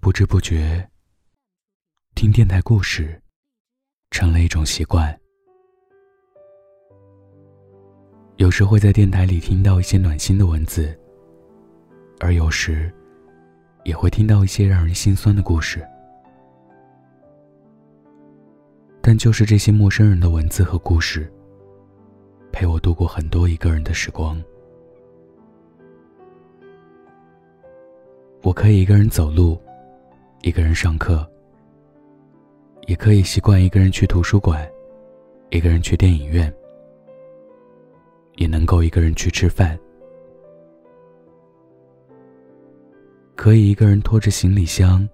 不知不觉，听电台故事成了一种习惯。有时会在电台里听到一些暖心的文字，而有时也会听到一些让人心酸的故事。但就是这些陌生人的文字和故事，陪我度过很多一个人的时光。我可以一个人走路，一个人上课，也可以习惯一个人去图书馆，一个人去电影院，也能够一个人去吃饭，可以一个人拖着行李箱，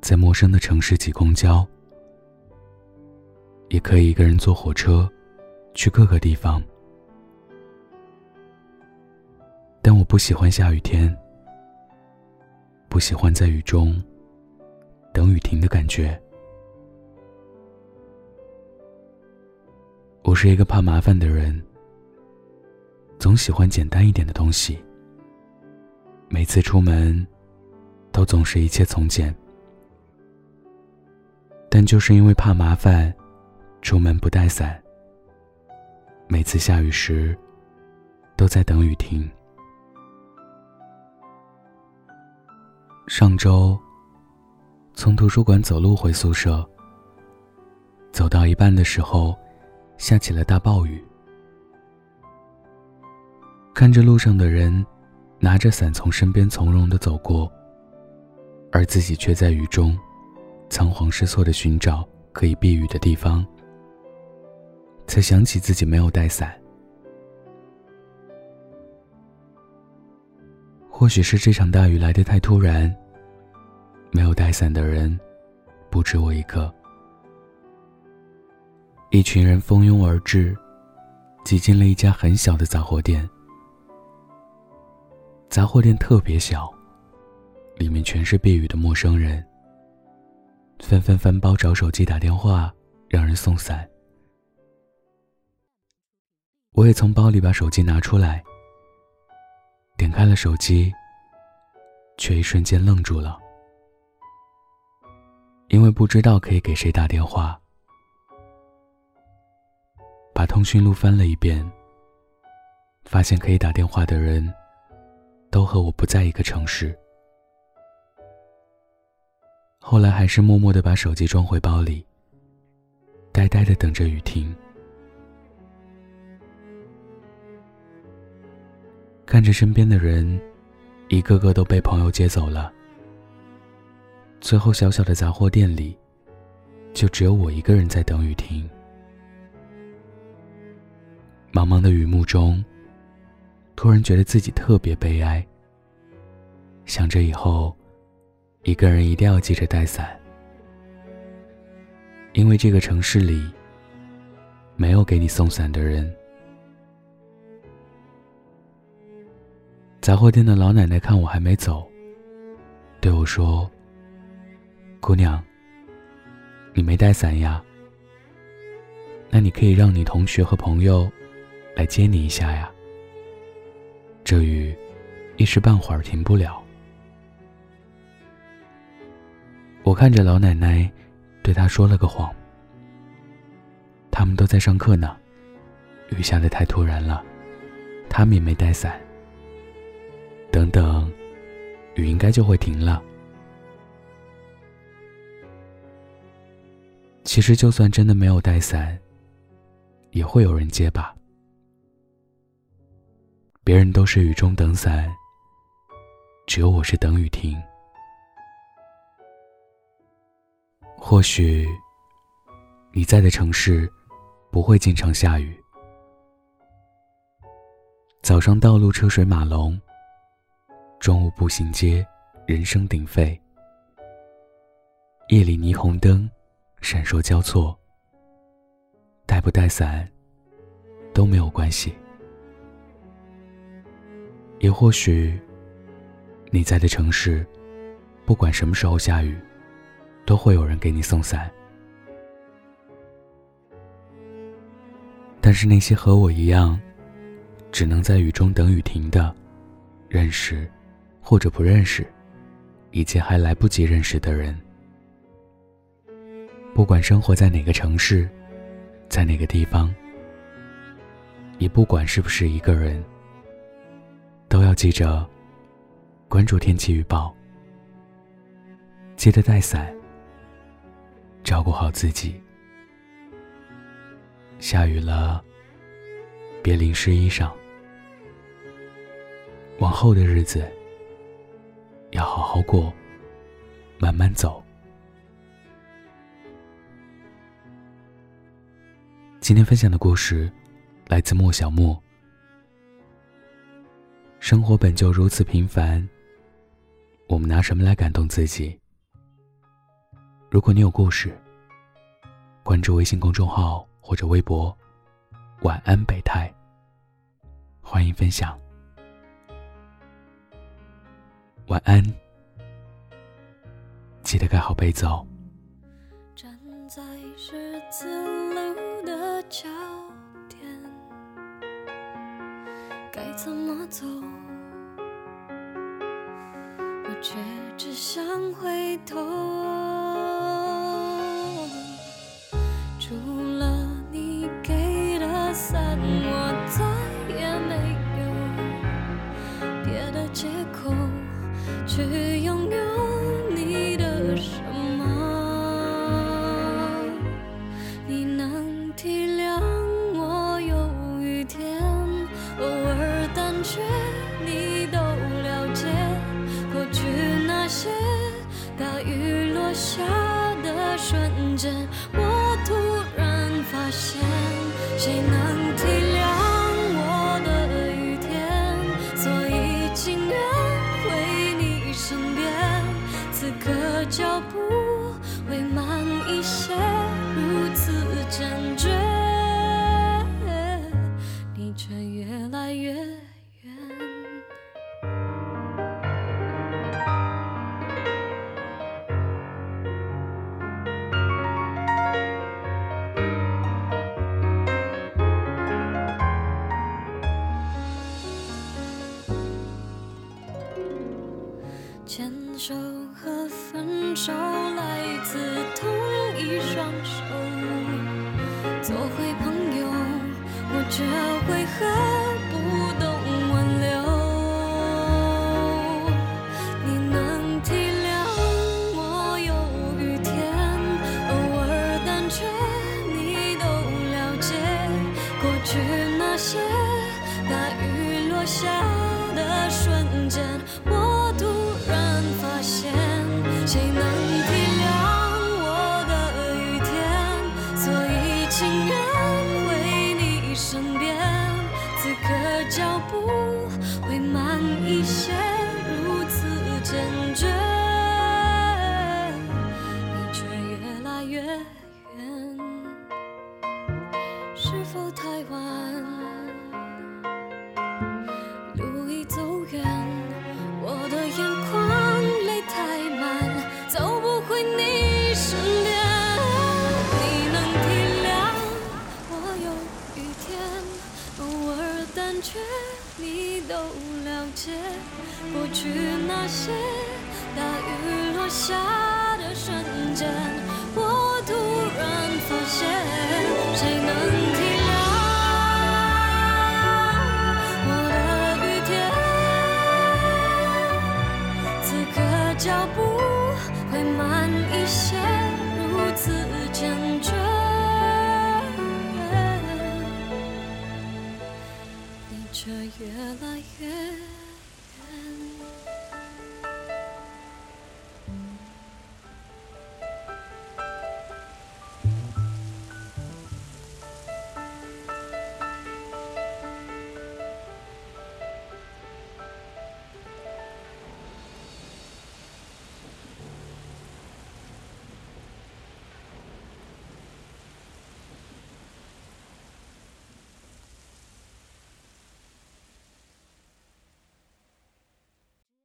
在陌生的城市挤公交，也可以一个人坐火车，去各个地方。但我不喜欢下雨天。不喜欢在雨中等雨停的感觉。我是一个怕麻烦的人，总喜欢简单一点的东西。每次出门，都总是一切从简。但就是因为怕麻烦，出门不带伞。每次下雨时，都在等雨停。上周，从图书馆走路回宿舍，走到一半的时候，下起了大暴雨。看着路上的人拿着伞从身边从容的走过，而自己却在雨中仓皇失措的寻找可以避雨的地方，才想起自己没有带伞。或许是这场大雨来得太突然，没有带伞的人不止我一个。一群人蜂拥而至，挤进了一家很小的杂货店。杂货店特别小，里面全是避雨的陌生人，纷纷翻包找手机打电话让人送伞。我也从包里把手机拿出来。点开了手机，却一瞬间愣住了，因为不知道可以给谁打电话。把通讯录翻了一遍，发现可以打电话的人，都和我不在一个城市。后来还是默默的把手机装回包里，呆呆的等着雨停。看着身边的人，一个个都被朋友接走了。最后，小小的杂货店里，就只有我一个人在等雨停。茫茫的雨幕中，突然觉得自己特别悲哀。想着以后，一个人一定要记着带伞，因为这个城市里，没有给你送伞的人。杂货店的老奶奶看我还没走，对我说：“姑娘，你没带伞呀？那你可以让你同学和朋友来接你一下呀。这雨一时半会儿停不了。”我看着老奶奶，对她说了个谎。他们都在上课呢，雨下的太突然了，他们也没带伞。等等，雨应该就会停了。其实，就算真的没有带伞，也会有人接吧。别人都是雨中等伞，只有我是等雨停。或许，你在的城市不会经常下雨。早上道路车水马龙。中午步行街，人声鼎沸；夜里霓虹灯，闪烁交错。带不带伞都没有关系。也或许，你在的城市，不管什么时候下雨，都会有人给你送伞。但是那些和我一样，只能在雨中等雨停的，认识。或者不认识，以及还来不及认识的人。不管生活在哪个城市，在哪个地方，也不管是不是一个人，都要记着关注天气预报，记得带伞，照顾好自己。下雨了，别淋湿衣裳。往后的日子，要好好过，慢慢走。今天分享的故事来自莫小莫。生活本就如此平凡，我们拿什么来感动自己？如果你有故事，关注微信公众号或者微博“晚安北太”，欢迎分享。晚安，记得盖好被子哦。站在十字路的焦点，该怎么走？我却只想回头。脚步做回朋友，我却为何不懂挽留？你能体谅我有雨天，偶尔胆怯，你都了解。过去那些大雨落下却越来越远。